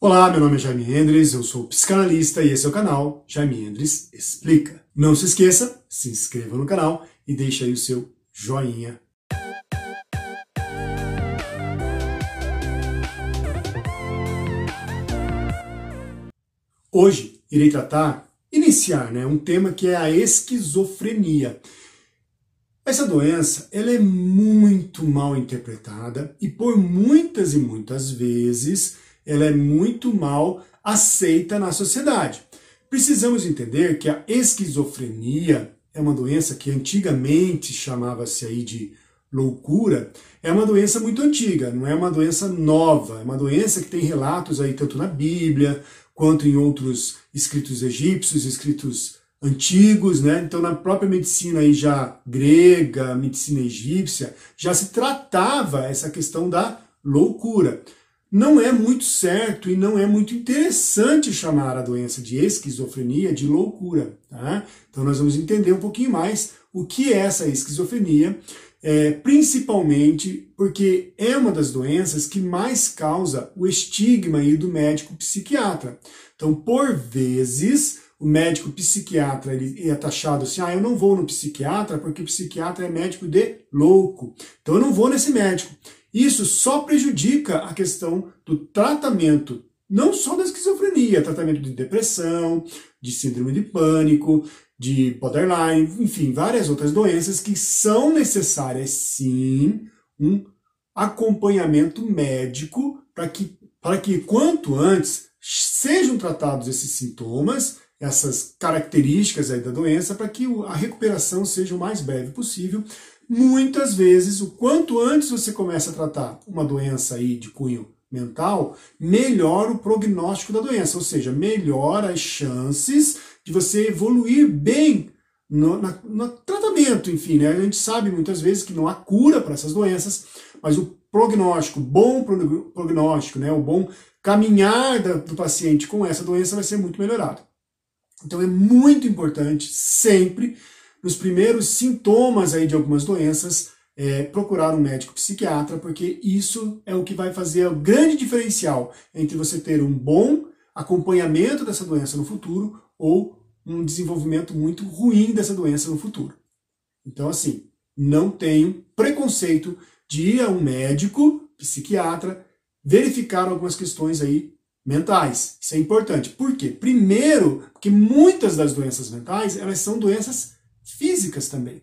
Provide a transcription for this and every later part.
Olá, meu nome é Jaime Endres, eu sou psicanalista e esse é o canal Jaime Endres Explica. Não se esqueça, se inscreva no canal e deixe aí o seu joinha. Hoje irei tratar, iniciar, né, um tema que é a esquizofrenia. Essa doença ela é muito mal interpretada e por muitas e muitas vezes ela é muito mal aceita na sociedade. Precisamos entender que a esquizofrenia é uma doença que antigamente chamava-se aí de loucura, é uma doença muito antiga, não é uma doença nova, é uma doença que tem relatos aí tanto na Bíblia quanto em outros escritos egípcios, escritos antigos, né? Então na própria medicina aí já grega, medicina egípcia, já se tratava essa questão da loucura não é muito certo e não é muito interessante chamar a doença de esquizofrenia de loucura. Tá? Então nós vamos entender um pouquinho mais o que é essa esquizofrenia, é, principalmente porque é uma das doenças que mais causa o estigma aí do médico psiquiatra. Então, por vezes, o médico psiquiatra ele é taxado assim, ah, eu não vou no psiquiatra porque o psiquiatra é médico de louco. Então eu não vou nesse médico. Isso só prejudica a questão do tratamento, não só da esquizofrenia, tratamento de depressão, de síndrome de pânico, de borderline, enfim, várias outras doenças que são necessárias sim um acompanhamento médico para que, para que quanto antes sejam tratados esses sintomas, essas características aí da doença, para que a recuperação seja o mais breve possível, muitas vezes, o quanto antes você começa a tratar uma doença aí de cunho mental, melhor o prognóstico da doença, ou seja, melhor as chances de você evoluir bem no, na, no tratamento, enfim, né? A gente sabe muitas vezes que não há cura para essas doenças, mas o prognóstico, bom prognóstico, né? O bom caminhar do paciente com essa doença vai ser muito melhorado. Então é muito importante sempre nos primeiros sintomas aí de algumas doenças, é, procurar um médico psiquiatra, porque isso é o que vai fazer o grande diferencial entre você ter um bom acompanhamento dessa doença no futuro ou um desenvolvimento muito ruim dessa doença no futuro. Então, assim, não tenho preconceito de ir a um médico psiquiatra verificar algumas questões aí mentais. Isso é importante. Por quê? Primeiro, porque muitas das doenças mentais, elas são doenças físicas também.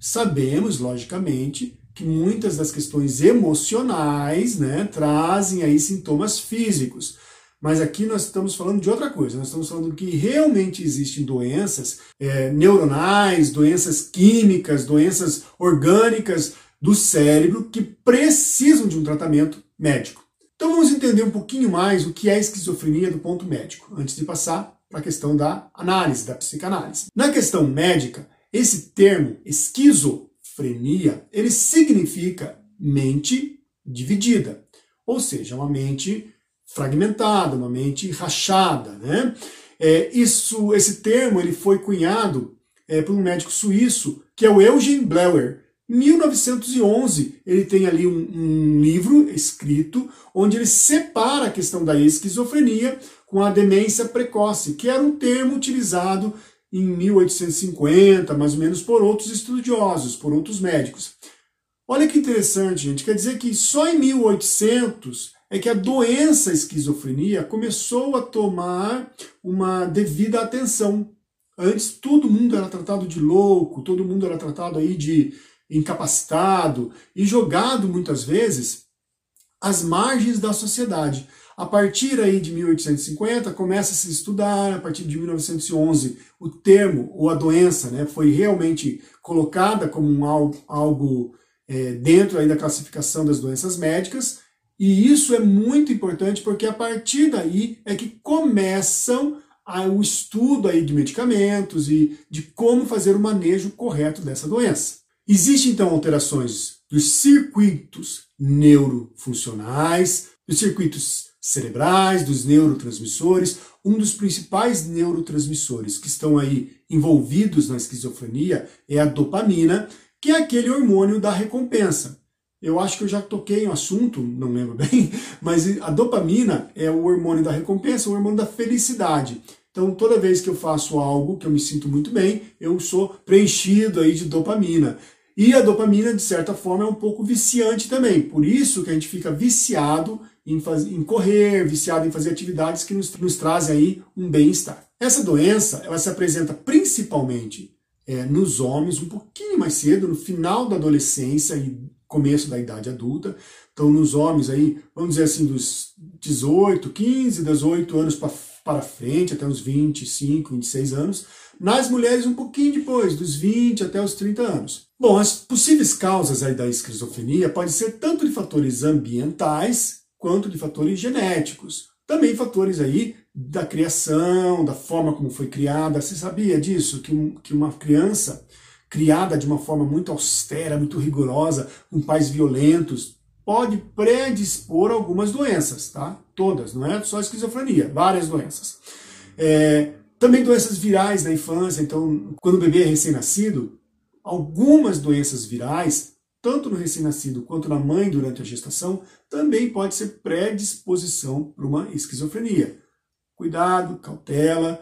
Sabemos, logicamente, que muitas das questões emocionais né, trazem aí sintomas físicos. Mas aqui nós estamos falando de outra coisa, nós estamos falando que realmente existem doenças é, neuronais, doenças químicas, doenças orgânicas do cérebro que precisam de um tratamento médico. Então vamos entender um pouquinho mais o que é esquizofrenia do ponto médico, antes de passar para a questão da análise, da psicanálise. Na questão médica, esse termo esquizofrenia, ele significa mente dividida, ou seja, uma mente fragmentada, uma mente rachada, né? É, isso, esse termo ele foi cunhado é, por um médico suíço que é o Eugen Bleuer. Em 1911 ele tem ali um, um livro escrito onde ele separa a questão da esquizofrenia com a demência precoce, que era um termo utilizado em 1850, mais ou menos, por outros estudiosos, por outros médicos. Olha que interessante, gente. Quer dizer que só em 1800 é que a doença esquizofrenia começou a tomar uma devida atenção. Antes todo mundo era tratado de louco, todo mundo era tratado aí de incapacitado e jogado muitas vezes às margens da sociedade. A partir aí de 1850 começa a se estudar, a partir de 1911 o termo ou a doença né, foi realmente colocada como um algo, algo é, dentro aí da classificação das doenças médicas e isso é muito importante porque a partir daí é que começam a, o estudo aí de medicamentos e de como fazer o manejo correto dessa doença. Existem então alterações dos circuitos neurofuncionais, dos circuitos cerebrais, dos neurotransmissores. Um dos principais neurotransmissores que estão aí envolvidos na esquizofrenia é a dopamina, que é aquele hormônio da recompensa. eu acho que eu já toquei no assunto, não lembro bem, mas a dopamina é o hormônio da recompensa, o hormônio da felicidade. Então, toda vez que eu faço algo que eu me sinto muito bem, eu sou preenchido aí de dopamina. E a dopamina, de certa forma, é um pouco viciante também. Por isso que a gente fica viciado em, em correr, viciado em fazer atividades que nos, nos trazem aí um bem-estar. Essa doença, ela se apresenta principalmente é, nos homens um pouquinho mais cedo, no final da adolescência e começo da idade adulta. Então, nos homens aí, vamos dizer assim, dos 18, 15, 18 anos para frente, até os 25, 26 anos. Nas mulheres, um pouquinho depois, dos 20 até os 30 anos. Bom, as possíveis causas aí da esquizofrenia podem ser tanto de fatores ambientais quanto de fatores genéticos. Também fatores aí da criação, da forma como foi criada. Você sabia disso? Que, que uma criança criada de uma forma muito austera, muito rigorosa, com pais violentos, pode predispor algumas doenças, tá? Todas, não é só esquizofrenia, várias doenças. É, também doenças virais da infância, então, quando o bebê é recém-nascido, algumas doenças virais, tanto no recém-nascido quanto na mãe durante a gestação, também pode ser predisposição para uma esquizofrenia. Cuidado, cautela,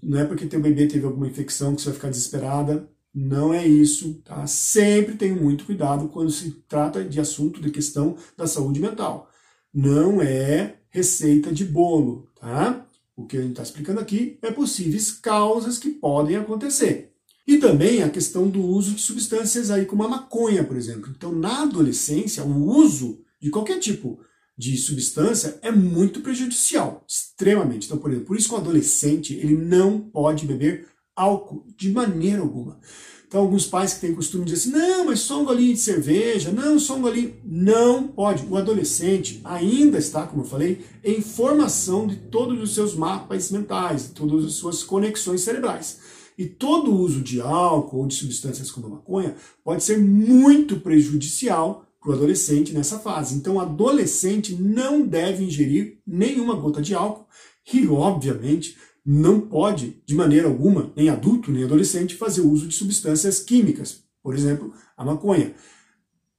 não é porque teu bebê teve alguma infecção que você vai ficar desesperada, não é isso, tá? Sempre tenho muito cuidado quando se trata de assunto de questão da saúde mental. Não é receita de bolo, tá? O que a gente está explicando aqui é possíveis causas que podem acontecer. E também a questão do uso de substâncias aí, como a maconha, por exemplo. Então, na adolescência, o uso de qualquer tipo de substância é muito prejudicial, extremamente. Então, por exemplo, por isso que o adolescente ele não pode beber álcool de maneira alguma. Então, alguns pais que têm costume de dizer assim: não, mas só um golinho de cerveja, não, só um golinho. Não pode. O adolescente ainda está, como eu falei, em formação de todos os seus mapas mentais, de todas as suas conexões cerebrais. E todo uso de álcool ou de substâncias como a maconha pode ser muito prejudicial para o adolescente nessa fase. Então, o adolescente não deve ingerir nenhuma gota de álcool e, obviamente, não pode, de maneira alguma, nem adulto nem adolescente, fazer uso de substâncias químicas, por exemplo, a maconha.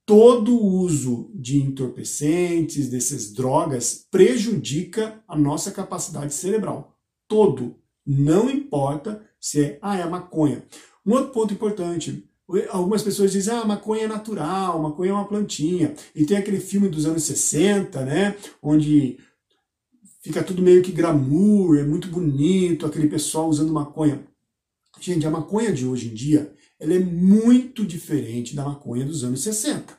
Todo uso de entorpecentes, dessas drogas, prejudica a nossa capacidade cerebral. Todo. Não importa se é, ah, é a maconha. Um outro ponto importante, algumas pessoas dizem, ah, a maconha é natural, maconha é uma plantinha. E tem aquele filme dos anos 60, né, onde fica tudo meio que glamour, é muito bonito, aquele pessoal usando maconha. Gente, a maconha de hoje em dia, ela é muito diferente da maconha dos anos 60.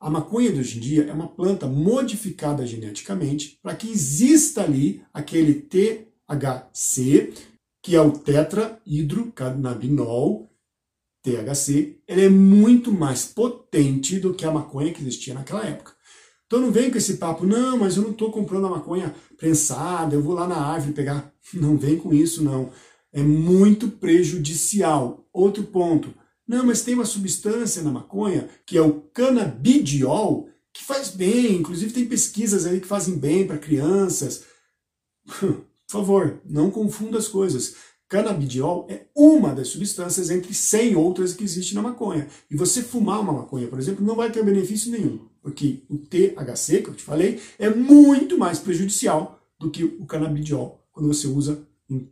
A maconha de hoje em dia é uma planta modificada geneticamente para que exista ali aquele THC, que é o tetrahidrocannabinol, THC, ele é muito mais potente do que a maconha que existia naquela época. Então não vem com esse papo, não, mas eu não estou comprando a maconha prensada, eu vou lá na árvore pegar. Não vem com isso, não. É muito prejudicial. Outro ponto. Não, mas tem uma substância na maconha, que é o canabidiol, que faz bem. Inclusive tem pesquisas aí que fazem bem para crianças. Por favor, não confunda as coisas. Canabidiol é uma das substâncias entre 100 outras que existem na maconha. E você fumar uma maconha, por exemplo, não vai ter benefício nenhum, porque o THC, que eu te falei, é muito mais prejudicial do que o canabidiol, quando você usa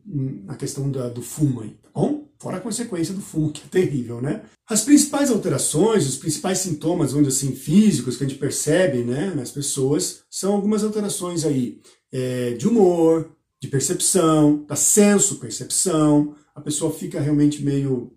na questão da, do fumo aí, tá bom? Fora a consequência do fumo, que é terrível, né? As principais alterações, os principais sintomas, vamos dizer assim, físicos que a gente percebe né, nas pessoas, são algumas alterações aí é, de humor, de percepção, da senso-percepção, a pessoa fica realmente meio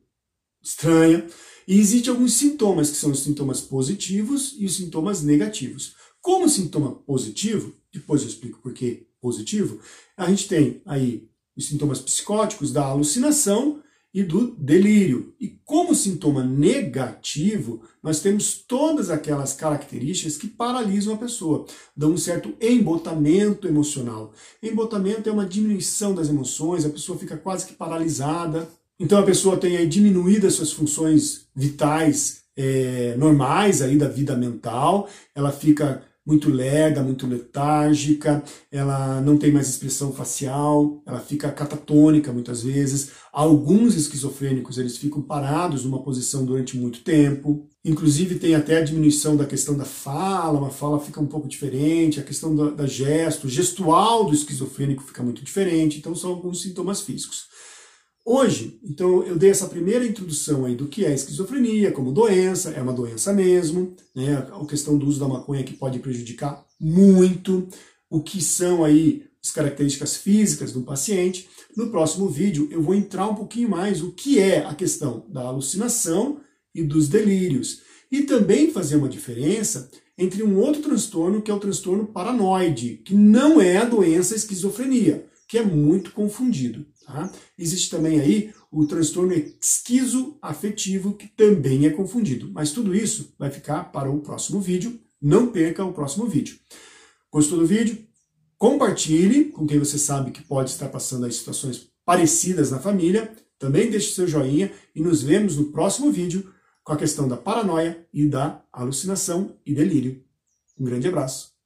estranha. E existem alguns sintomas, que são os sintomas positivos e os sintomas negativos. Como sintoma positivo, depois eu explico por que positivo, a gente tem aí os sintomas psicóticos da alucinação e do delírio. E como sintoma negativo, nós temos todas aquelas características que paralisam a pessoa, dão um certo embotamento emocional. Embotamento é uma diminuição das emoções, a pessoa fica quase que paralisada. Então a pessoa tem aí diminuídas suas funções vitais é, normais aí da vida mental, ela fica muito lerda, muito letárgica, ela não tem mais expressão facial, ela fica catatônica muitas vezes. Alguns esquizofrênicos eles ficam parados numa posição durante muito tempo. Inclusive tem até a diminuição da questão da fala, uma fala fica um pouco diferente, a questão da, da gesto, gestual do esquizofrênico fica muito diferente, então são alguns sintomas físicos. Hoje, então eu dei essa primeira introdução aí do que é esquizofrenia como doença, é uma doença mesmo, né? A questão do uso da maconha que pode prejudicar muito, o que são aí as características físicas do paciente. No próximo vídeo eu vou entrar um pouquinho mais o que é a questão da alucinação e dos delírios. E também fazer uma diferença entre um outro transtorno que é o transtorno paranoide, que não é a doença esquizofrenia, que é muito confundido. Tá? Existe também aí o transtorno esquizoafetivo, que também é confundido. Mas tudo isso vai ficar para o próximo vídeo. Não perca o próximo vídeo. Gostou do vídeo? Compartilhe com quem você sabe que pode estar passando aí situações parecidas na família. Também deixe seu joinha e nos vemos no próximo vídeo com a questão da paranoia e da alucinação e delírio. Um grande abraço.